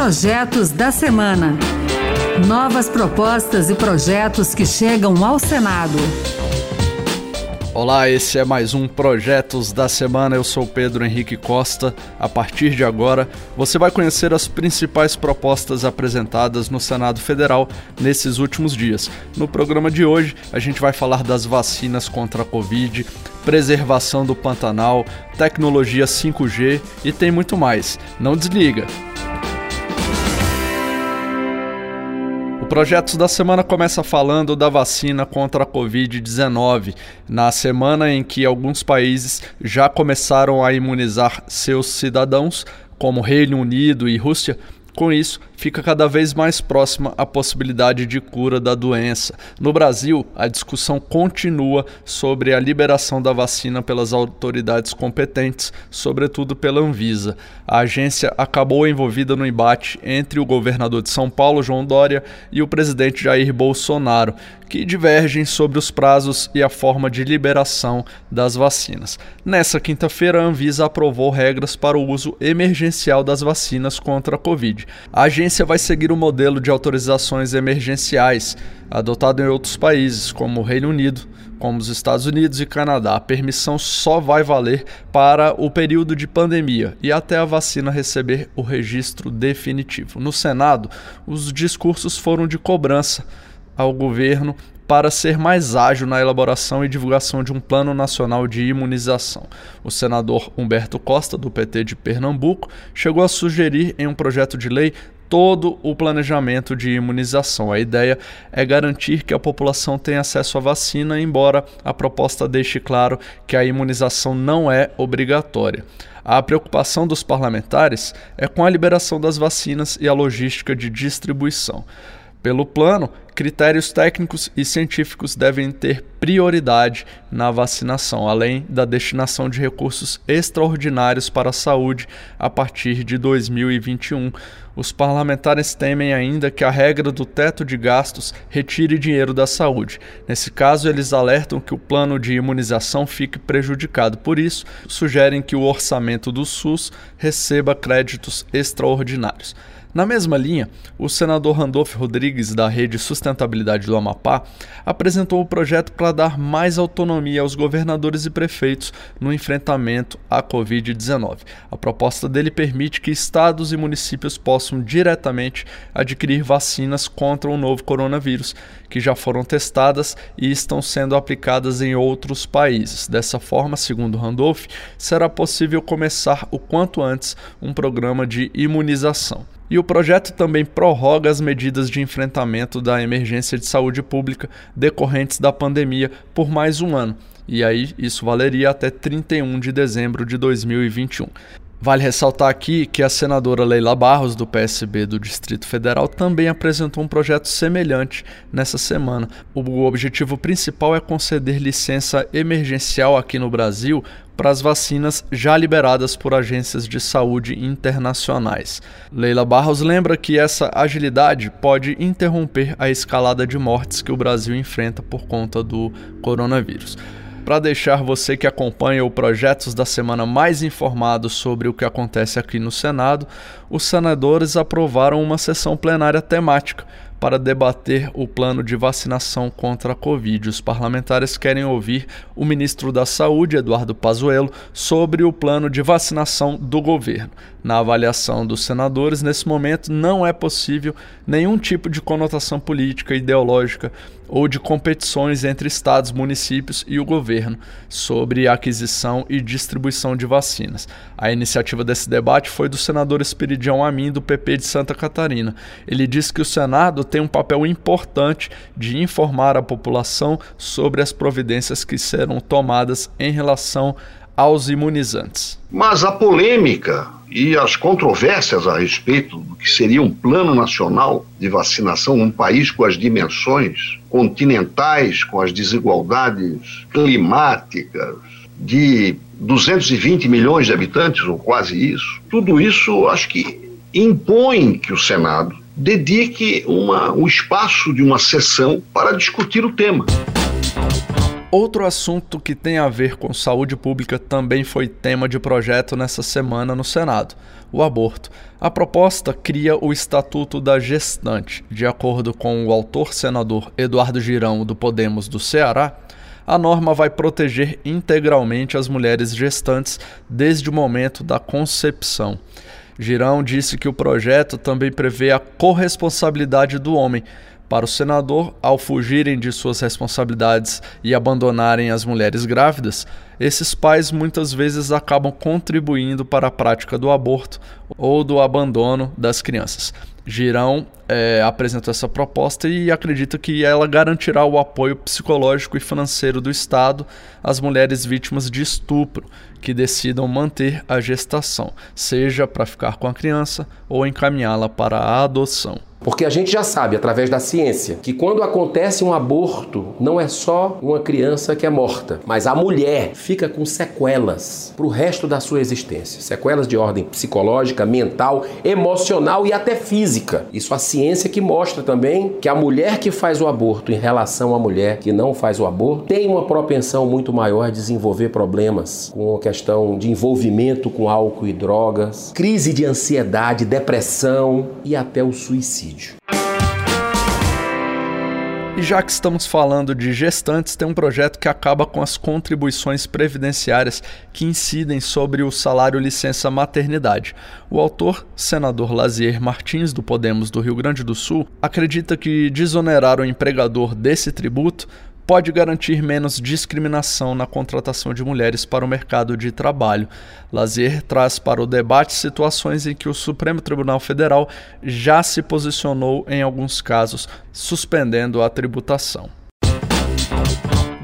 Projetos da Semana. Novas propostas e projetos que chegam ao Senado. Olá, esse é mais um Projetos da Semana. Eu sou Pedro Henrique Costa. A partir de agora, você vai conhecer as principais propostas apresentadas no Senado Federal nesses últimos dias. No programa de hoje, a gente vai falar das vacinas contra a Covid, preservação do Pantanal, tecnologia 5G e tem muito mais. Não desliga! Projetos da Semana começa falando da vacina contra a Covid-19, na semana em que alguns países já começaram a imunizar seus cidadãos, como Reino Unido e Rússia. Com isso, fica cada vez mais próxima a possibilidade de cura da doença. No Brasil, a discussão continua sobre a liberação da vacina pelas autoridades competentes, sobretudo pela Anvisa. A agência acabou envolvida no embate entre o governador de São Paulo, João Dória, e o presidente Jair Bolsonaro, que divergem sobre os prazos e a forma de liberação das vacinas. Nessa quinta-feira, a Anvisa aprovou regras para o uso emergencial das vacinas contra a Covid. A agência agência vai seguir o modelo de autorizações emergenciais adotado em outros países, como o Reino Unido, como os Estados Unidos e Canadá. A permissão só vai valer para o período de pandemia e até a vacina receber o registro definitivo. No Senado, os discursos foram de cobrança ao governo para ser mais ágil na elaboração e divulgação de um plano nacional de imunização. O senador Humberto Costa, do PT de Pernambuco, chegou a sugerir em um projeto de lei todo o planejamento de imunização. A ideia é garantir que a população tenha acesso à vacina, embora a proposta deixe claro que a imunização não é obrigatória. A preocupação dos parlamentares é com a liberação das vacinas e a logística de distribuição. Pelo plano, critérios técnicos e científicos devem ter prioridade na vacinação, além da destinação de recursos extraordinários para a saúde a partir de 2021. Os parlamentares temem ainda que a regra do teto de gastos retire dinheiro da saúde. Nesse caso, eles alertam que o plano de imunização fique prejudicado. Por isso, sugerem que o orçamento do SUS receba créditos extraordinários. Na mesma linha, o senador Randolph Rodrigues, da Rede Sustentabilidade do Amapá, apresentou o projeto para dar mais autonomia aos governadores e prefeitos no enfrentamento à Covid-19. A proposta dele permite que estados e municípios possam diretamente adquirir vacinas contra o novo coronavírus, que já foram testadas e estão sendo aplicadas em outros países. Dessa forma, segundo Randolph, será possível começar o quanto antes um programa de imunização. E o projeto também prorroga as medidas de enfrentamento da emergência de saúde pública decorrentes da pandemia por mais um ano. E aí isso valeria até 31 de dezembro de 2021. Vale ressaltar aqui que a senadora Leila Barros, do PSB do Distrito Federal, também apresentou um projeto semelhante nessa semana. O objetivo principal é conceder licença emergencial aqui no Brasil para as vacinas já liberadas por agências de saúde internacionais. Leila Barros lembra que essa agilidade pode interromper a escalada de mortes que o Brasil enfrenta por conta do coronavírus para deixar você que acompanha o Projetos da Semana mais informado sobre o que acontece aqui no Senado, os senadores aprovaram uma sessão plenária temática para debater o plano de vacinação contra a Covid. Os parlamentares querem ouvir o ministro da Saúde, Eduardo Pazuello, sobre o plano de vacinação do governo. Na avaliação dos senadores, nesse momento não é possível nenhum tipo de conotação política, ideológica ou de competições entre estados, municípios e o governo sobre aquisição e distribuição de vacinas. A iniciativa desse debate foi do senador Espiridião Amin, do PP de Santa Catarina. Ele disse que o Senado tem um papel importante de informar a população sobre as providências que serão tomadas em relação aos imunizantes. Mas a polêmica e as controvérsias a respeito do que seria um plano nacional de vacinação, um país com as dimensões continentais, com as desigualdades climáticas, de 220 milhões de habitantes, ou quase isso, tudo isso acho que impõe que o Senado dedique uma, um espaço de uma sessão para discutir o tema. Outro assunto que tem a ver com saúde pública também foi tema de projeto nessa semana no Senado: o aborto. A proposta cria o Estatuto da Gestante. De acordo com o autor senador Eduardo Girão, do Podemos do Ceará, a norma vai proteger integralmente as mulheres gestantes desde o momento da concepção. Girão disse que o projeto também prevê a corresponsabilidade do homem, para o senador, ao fugirem de suas responsabilidades e abandonarem as mulheres grávidas, esses pais muitas vezes acabam contribuindo para a prática do aborto ou do abandono das crianças. Girão é, apresentou essa proposta e acredita que ela garantirá o apoio psicológico e financeiro do Estado às mulheres vítimas de estupro que decidam manter a gestação, seja para ficar com a criança ou encaminhá-la para a adoção. Porque a gente já sabe, através da ciência, que quando acontece um aborto, não é só uma criança que é morta, mas a mulher fica com sequelas para o resto da sua existência. Sequelas de ordem psicológica, mental, emocional e até física. Isso a ciência que mostra também que a mulher que faz o aborto em relação à mulher que não faz o aborto tem uma propensão muito maior a desenvolver problemas com a questão de envolvimento com álcool e drogas, crise de ansiedade, depressão e até o suicídio. E já que estamos falando de gestantes, tem um projeto que acaba com as contribuições previdenciárias que incidem sobre o salário licença maternidade. O autor, senador Lazier Martins, do Podemos do Rio Grande do Sul, acredita que desonerar o empregador desse tributo pode garantir menos discriminação na contratação de mulheres para o mercado de trabalho. Lazier traz para o debate situações em que o Supremo Tribunal Federal já se posicionou em alguns casos, suspendendo a tributação.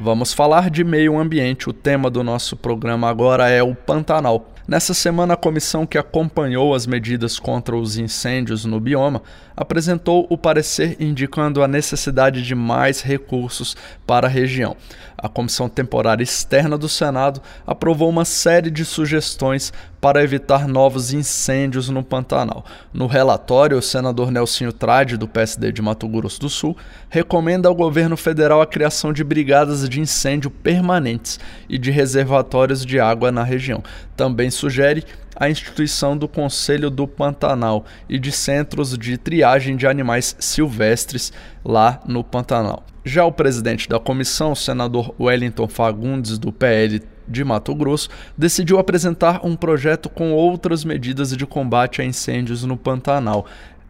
Vamos falar de meio ambiente. O tema do nosso programa agora é o Pantanal. Nessa semana, a comissão que acompanhou as medidas contra os incêndios no bioma apresentou o parecer indicando a necessidade de mais recursos para a região. A Comissão Temporária Externa do Senado aprovou uma série de sugestões para evitar novos incêndios no Pantanal. No relatório, o senador Nelsinho Trade, do PSD de Mato Grosso do Sul, recomenda ao governo federal a criação de brigadas de incêndio permanentes e de reservatórios de água na região. Também sugere a instituição do Conselho do Pantanal e de centros de triagem de animais silvestres lá no Pantanal. Já o presidente da comissão, o senador Wellington Fagundes, do PL de Mato Grosso, decidiu apresentar um projeto com outras medidas de combate a incêndios no Pantanal.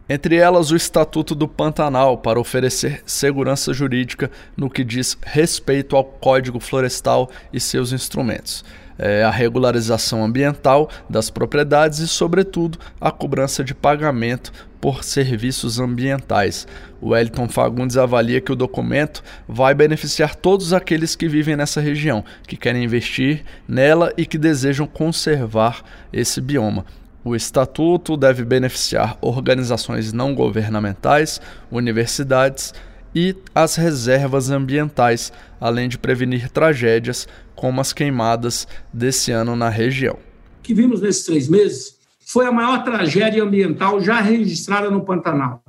Entre elas, o Estatuto do Pantanal, para oferecer segurança jurídica no que diz respeito ao Código Florestal e seus instrumentos é, a regularização ambiental das propriedades e, sobretudo, a cobrança de pagamento por serviços ambientais. O Wellington Fagundes avalia que o documento vai beneficiar todos aqueles que vivem nessa região, que querem investir nela e que desejam conservar esse bioma. O estatuto deve beneficiar organizações não governamentais, universidades e as reservas ambientais, além de prevenir tragédias como as queimadas desse ano na região. O que vimos nesses três meses foi a maior tragédia ambiental já registrada no Pantanal.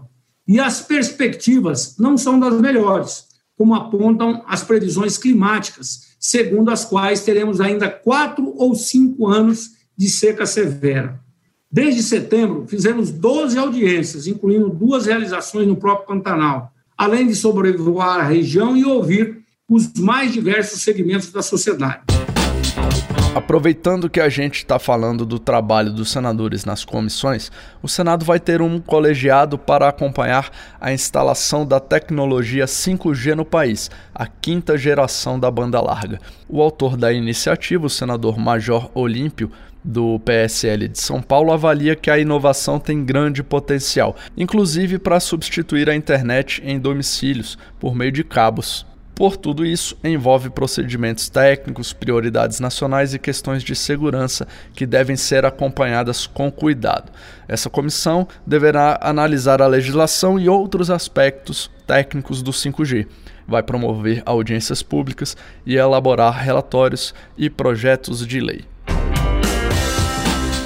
E as perspectivas não são das melhores, como apontam as previsões climáticas, segundo as quais teremos ainda quatro ou cinco anos de seca severa. Desde setembro, fizemos 12 audiências, incluindo duas realizações no próprio Pantanal, além de sobrevoar a região e ouvir os mais diversos segmentos da sociedade. Aproveitando que a gente está falando do trabalho dos senadores nas comissões, o Senado vai ter um colegiado para acompanhar a instalação da tecnologia 5G no país, a quinta geração da banda larga. O autor da iniciativa, o senador Major Olímpio, do PSL de São Paulo avalia que a inovação tem grande potencial, inclusive para substituir a internet em domicílios por meio de cabos. Por tudo isso, envolve procedimentos técnicos, prioridades nacionais e questões de segurança que devem ser acompanhadas com cuidado. Essa comissão deverá analisar a legislação e outros aspectos técnicos do 5G. Vai promover audiências públicas e elaborar relatórios e projetos de lei.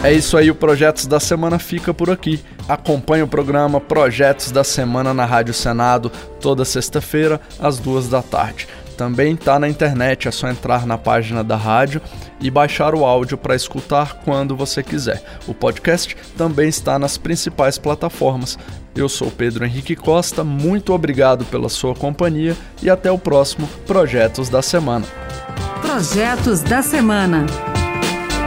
É isso aí, o Projetos da Semana fica por aqui. Acompanhe o programa Projetos da Semana na Rádio Senado toda sexta-feira, às duas da tarde. também está na internet, é só entrar na página da rádio e baixar o áudio para escutar quando você quiser. O podcast também está nas principais plataformas. Eu sou Pedro Henrique Costa, muito obrigado pela sua companhia e até o próximo Projetos da Semana. Projetos da Semana.